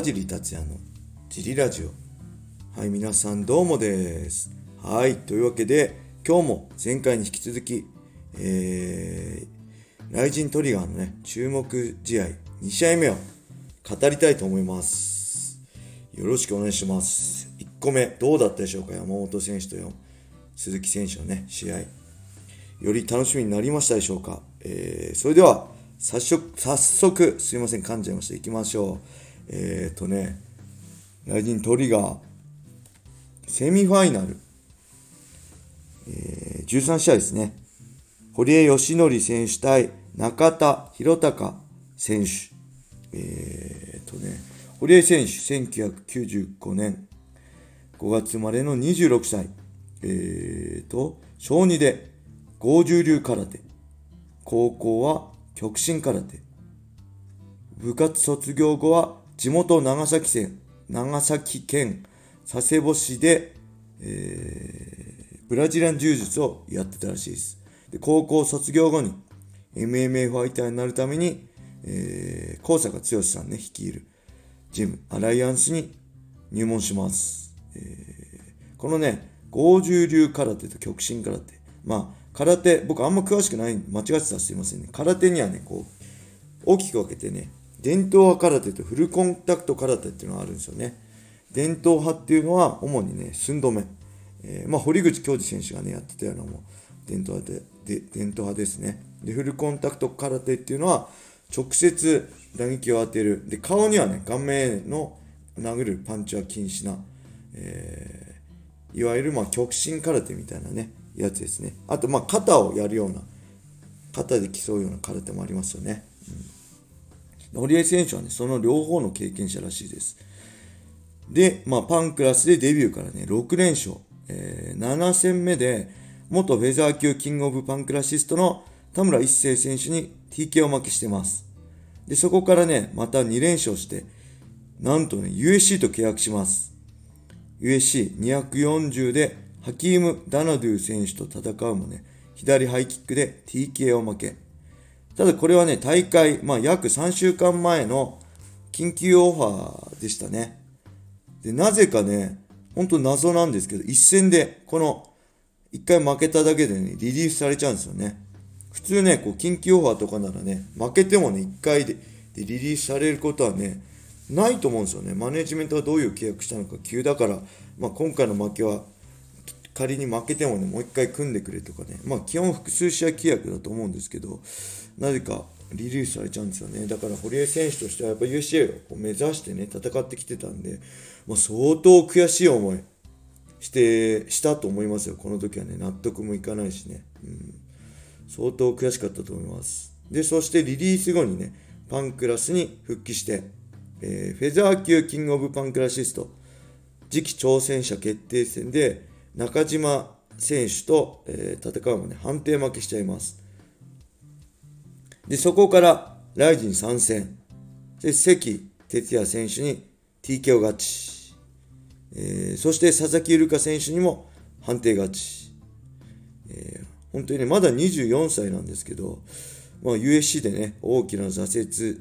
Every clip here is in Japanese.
川尻達也のジリラジオ。はい、皆さんどうもです。はい、というわけで、今日も前回に引き続き、えー、ライジントリガーのね、注目試合2試合目を語りたいと思います。よろしくお願いします。1個目、どうだったでしょうか？山本選手とよ鈴木選手のね、試合。より楽しみになりましたでしょうか？えー、それでは、早速、早速、すいません、噛んじゃいました。行きましょう。えー、っとね、ライジントリガー、セミファイナル、えー、13試合ですね。堀江義則選手対中田博隆選手。えー、っとね、堀江選手、1995年5月生まれの26歳。えー、と、小2で、合重流空手。高校は極真空手。部活卒業後は地元長崎県、長崎県佐世保市で、えー、ブラジリアン柔術をやってたらしいです。で高校卒業後に MMA ファイターになるために、えー、高坂剛さんね、率いるジム、アライアンスに入門します。えー、このね、合重流空手と極真空手。まあ、空手、僕あんま詳しくない、間違ってたらすいませんね。空手にはね、こう、大きく分けてね、伝統派空手とフルコンタクト空手っていうのがあるんですよね。伝統派っていうのは主にね、寸止め。えー、まあ、堀口教授選手がね、やってたようなも伝統派でで、伝統派ですね。で、フルコンタクト空手っていうのは、直接打撃を当てる。で、顔にはね、顔面の殴るパンチは禁止な、えー、いわゆるまあ極真空手みたいなね、やつですね。あと、まあ、肩をやるような、肩で競うような空手もありますよね。うん、堀江選手はね、その両方の経験者らしいです。で、まあ、パンクラスでデビューからね、6連勝。えー、7戦目で、元フェザー級キングオブパンクラシストの田村一成選手に TK を負けしてます。で、そこからね、また2連勝して、なんとね、USC と契約します。USC240 でハキーム・ダナドゥ選手と戦うもね、左ハイキックで TK を負け。ただこれはね、大会、まあ約3週間前の緊急オファーでしたね。で、なぜかね、ほんと謎なんですけど、一戦で、この、一回負けただけでね、リリースされちゃうんですよね。普通ね、こう、緊急オファーとかならね、負けてもね、一回ででリリースされることはね、ないと思うんですよね。マネジメントはどういう契約したのか、急だから、まあ今回の負けは、仮に負けてもね、もう一回組んでくれとかね、まあ基本複数試合契約だと思うんですけど、なぜかリリースされちゃうんですよね。だから堀江選手としてはやっぱ UCA を目指してね、戦ってきてたんで、もう相当悔しい思いして、したと思いますよ。この時はね、納得もいかないしね。うん、相当悔しかったと思います。で、そしてリリース後にね、パンクラスに復帰して、えー、フェザー級キングオブパンクラシスト次期挑戦者決定戦で中島選手と、えー、戦うもね、判定負けしちゃいます。で、そこからライジン参戦。で、関哲也選手に TKO 勝ち。えー、そして佐々木優香選手にも判定勝ち。えー、本当にね、まだ24歳なんですけど、まあ、USC でね、大きな挫折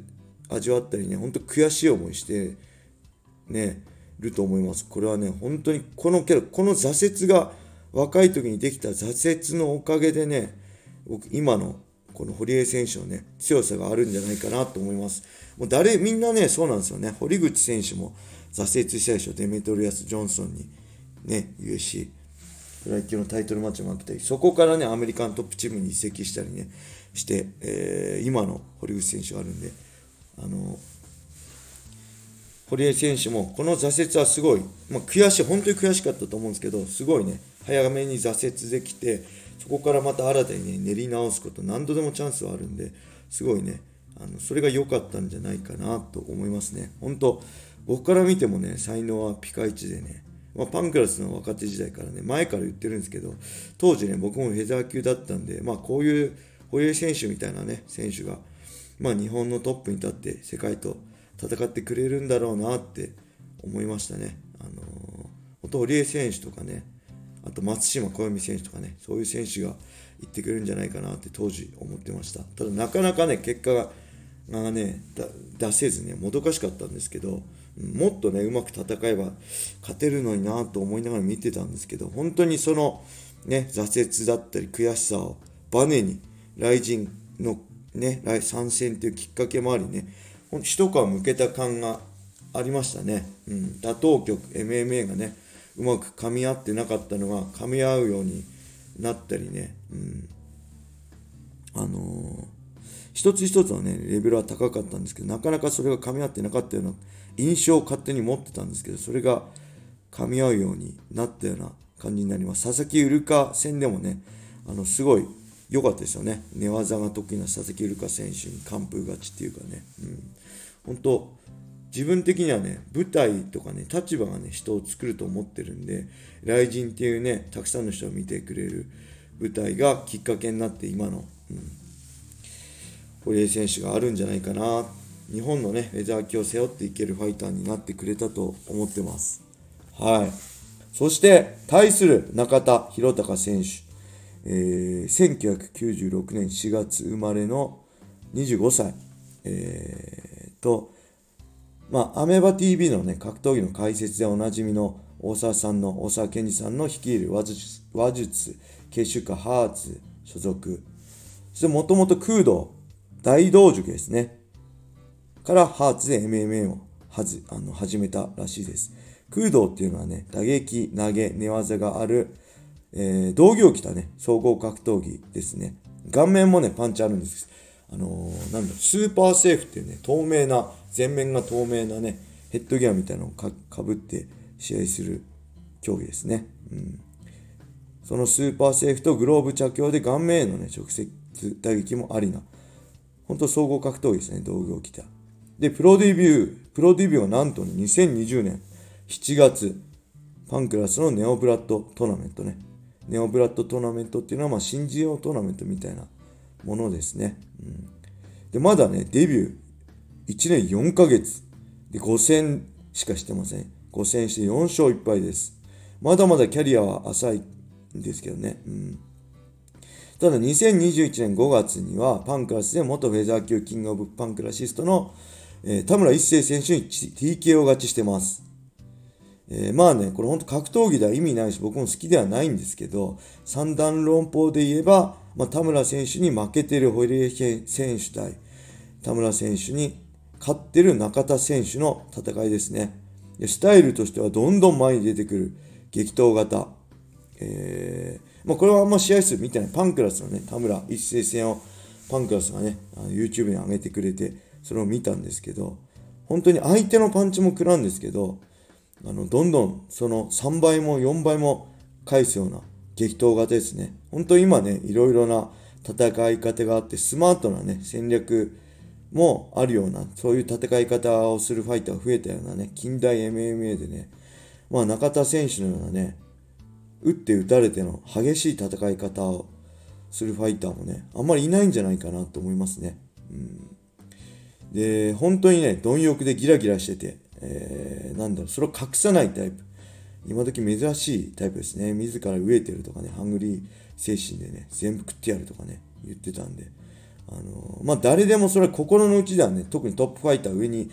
味わったりね、本当悔しい思いして、ね、ると思います。これはね、本当にこの、この挫折が若い時にできた挫折のおかげでね、僕、今のこの堀江選手のね、強さがあるんじゃないかなと思います。もう誰、みんなね、そうなんですよね。堀口選手も挫折したでしょ。デメトリアス・ジョンソンに、ね、USC、プロ野球のタイトルマッチも負けたり、そこからね、アメリカントップチームに移籍したりね、して、えー、今の堀口選手があるんで、あの、堀江選手もこの挫折はすごい、まあ、悔しい、本当に悔しかったと思うんですけど、すごいね、早めに挫折できて、そこからまた新たに、ね、練り直すこと何度でもチャンスはあるんですごいね。あのそれが良かったんじゃないかなと思いますね。本当僕から見てもね才能はピカイチでね、まあ、パンクラスの若手時代からね前から言ってるんですけど当時ね僕もフェザー級だったんでまあこういう堀江選手みたいなね選手がまあ日本のトップに立って世界と戦ってくれるんだろうなって思いましたねあのー、本当堀江選手とかねあと松島小読選手とかね、そういう選手が行ってくれるんじゃないかなって当時思ってました。ただなかなかね、結果ががね出せずねもどかしかったんですけどもっとねうまく戦えば勝てるのになと思いながら見てたんですけど本当にそのね挫折だったり悔しさをバネに雷神のね参戦というきっかけもありね一皮むけた感がありましたね、うん、打倒局 MMA がねうまく噛み合ってなかったのが噛み合うようになったりね、うん、あのー、一つ一つのねレベルは高かったんですけどなかなかそれが噛み合ってなかったような印象を勝手に持ってたんですけどそれが噛み合うようになったような感じになります。佐々木ウルカ戦でもねあのすごい良かったですよね寝技が得意な佐々木ウルカ選手に完封勝ちっていうかね、うん、本当自分的にはね、舞台とかね、立場がね、人を作ると思ってるんで、雷神っていうね、たくさんの人を見てくれる舞台がきっかけになって、今の、うん、堀江選手があるんじゃないかな。日本のね、フェザー級を背負っていけるファイターになってくれたと思ってます。はい。そして、対する中田博隆選手。えー、1996年4月生まれの25歳。えー、と、まあ、アメバ TV のね、格闘技の解説でおなじみの大沢さんの、大沢健二さんの率いる話術、話術結集家ハーツ所属。そしてもともと空洞、大道塾ですね。からハーツで MMA をはずあの始めたらしいです。空洞っていうのはね、打撃、投げ、寝技がある、えー、道着を着たね、総合格闘技ですね。顔面もね、パンチあるんです。あのー、なんだスーパーセーフっていうね、透明な、全面が透明なね、ヘッドギアみたいなのをかぶって試合する競技ですね。うん。そのスーパーセーフとグローブ着用で顔面へのね、直接打撃もありな。本当総合格闘技ですね、道具を着た。で、プロデビュー、プロデビューはなんと、ね、2020年7月、パンクラスのネオブラッドトーナメントね。ネオブラッドトーナメントっていうのは、まあ、新人王トーナメントみたいなものですね。うん、で、まだね、デビュー1年4ヶ月。で、5戦しかしてません。5戦して4勝1敗です。まだまだキャリアは浅いんですけどね。うん、ただ、2021年5月には、パンクラスで元フェザー級キングオブパンクラシストの、えー、田村一成選手に TKO 勝ちしてます。えー、まあね、これ本当格闘技では意味ないし、僕も好きではないんですけど、三段論法で言えば、まあ、田村選手に負けてる堀江選手対田村選手に勝ってる中田選手の戦いですね。スタイルとしてはどんどん前に出てくる激闘型。えー、まあ、これはあんま試合数見てない。パンクラスのね、田村一斉戦をパンクラスがね、YouTube に上げてくれて、それを見たんですけど、本当に相手のパンチも食らうんですけど、あの、どんどんその3倍も4倍も返すような激闘型ですね。本当今ね、いろいろな戦い方があって、スマートなね、戦略もあるような、そういう戦い方をするファイターが増えたようなね、近代 MMA でね、まあ中田選手のようなね、打って打たれての激しい戦い方をするファイターもね、あんまりいないんじゃないかなと思いますね。うん、で、本当にね、貪欲でギラギラしてて、えー、なんだろう、それを隠さないタイプ。今時珍しいタイプですね。自ら飢えてるとかね、ハングリー精神でね、全部食ってやるとかね、言ってたんで。あのまあ、誰でもそれは心の内ではね、特にトップファイター、上に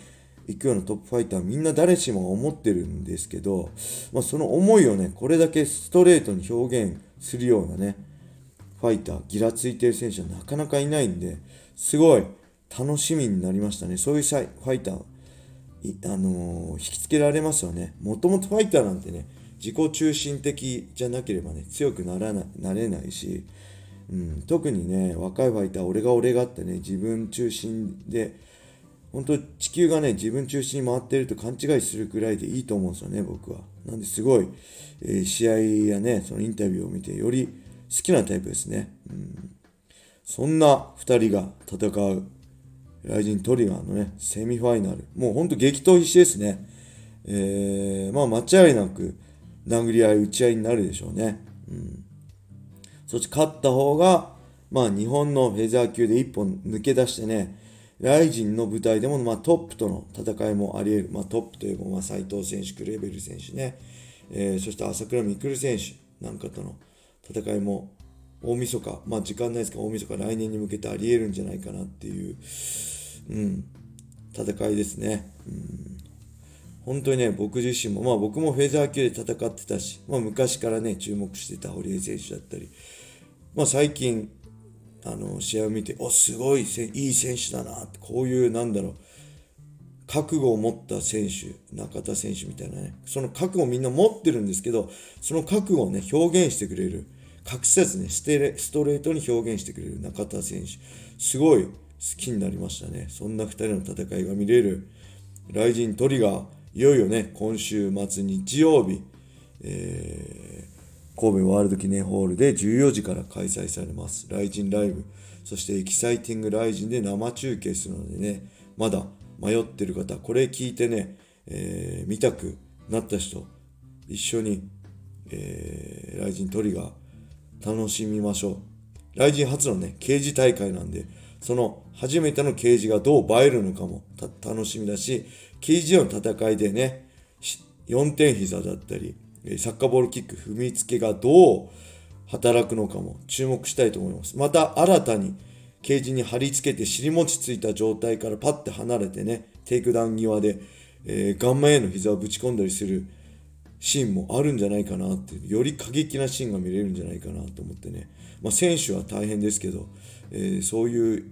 行くようなトップファイター、みんな誰しも思ってるんですけど、まあ、その思いをね、これだけストレートに表現するようなね、ファイター、ギラついてる選手はなかなかいないんで、すごい楽しみになりましたね。そういうファイター、あのー、引きつけられますよね。もともとファイターなんてね、自己中心的じゃなければね、強くならななれないし、うん、特にね、若いファイター、俺が俺がってね、自分中心で、本当地球がね、自分中心に回ってると勘違いするくらいでいいと思うんですよね、僕は。なんですごい、えー、試合やね、そのインタビューを見て、より好きなタイプですね。うん、そんな2人が戦うライジントリガーのね、セミファイナル。もうほんと激闘必至ですね。えー、まあ間違いなく殴り合い、打ち合いになるでしょうね。うん。そして勝った方が、まあ日本のフェザー級で一本抜け出してね、ライジンの舞台でも、まあ、トップとの戦いもあり得る。まあ、トップといえば、まあ、斉藤選手、クレベル選手ね、えー、そして朝倉未来選手なんかとの戦いも大晦日、まあ時間ないですけど、大晦日来年に向けてあり得るんじゃないかなっていう、うん、戦いですね。うん本当にね、僕自身も、まあ僕もフェザー級で戦ってたし、まあ昔からね、注目してた堀江選手だったり、まあ最近、あの、試合を見て、お、すごいいい選手だな、こういう、なんだろう、覚悟を持った選手、中田選手みたいなね、その覚悟をみんな持ってるんですけど、その覚悟をね、表現してくれる、隠さずね、ステレストレートに表現してくれる中田選手、すごい好きになりましたね。そんな2人の戦いが見れる、ライジントリガー、いよいよね、今週末日曜日、えー、神戸ワールド記念ホールで14時から開催されます。ライジンライブ、そしてエキサイティングライジンで生中継するのでね、まだ迷ってる方、これ聞いてね、えー、見たくなった人、一緒に、えー、ライジントリガー楽しみましょう。ライジン初のね、刑事大会なんで、その初めての刑事がどう映えるのかも楽しみだし、刑事の戦いでね、4点膝だったり、サッカーボールキック踏みつけがどう働くのかも注目したいと思います。また新たにケージに貼り付けて尻餅ついた状態からパッて離れてね、テイクダウン際で、えー、顔面への膝をぶち込んだりするシーンもあるんじゃないかなって、より過激なシーンが見れるんじゃないかなと思ってね。まあ、選手は大変ですけど、えー、そういう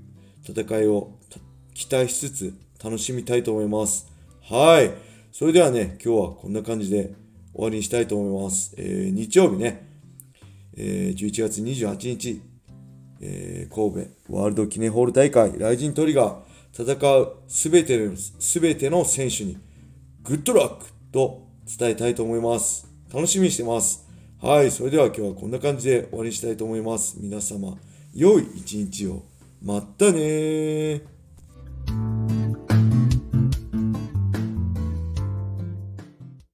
戦いを期待しつつ楽しみたいと思います。はい。それではね、今日はこんな感じで終わりにしたいと思います。えー、日曜日ね、えー、11月28日、えー、神戸ワールド記念ホール大会、ライジントリガー、戦うすべての、すべての選手に、グッドラックと伝えたいと思います。楽しみにしてます。はい、それでは今日はこんな感じで終わりにしたいと思います。皆様、良い一日を。またね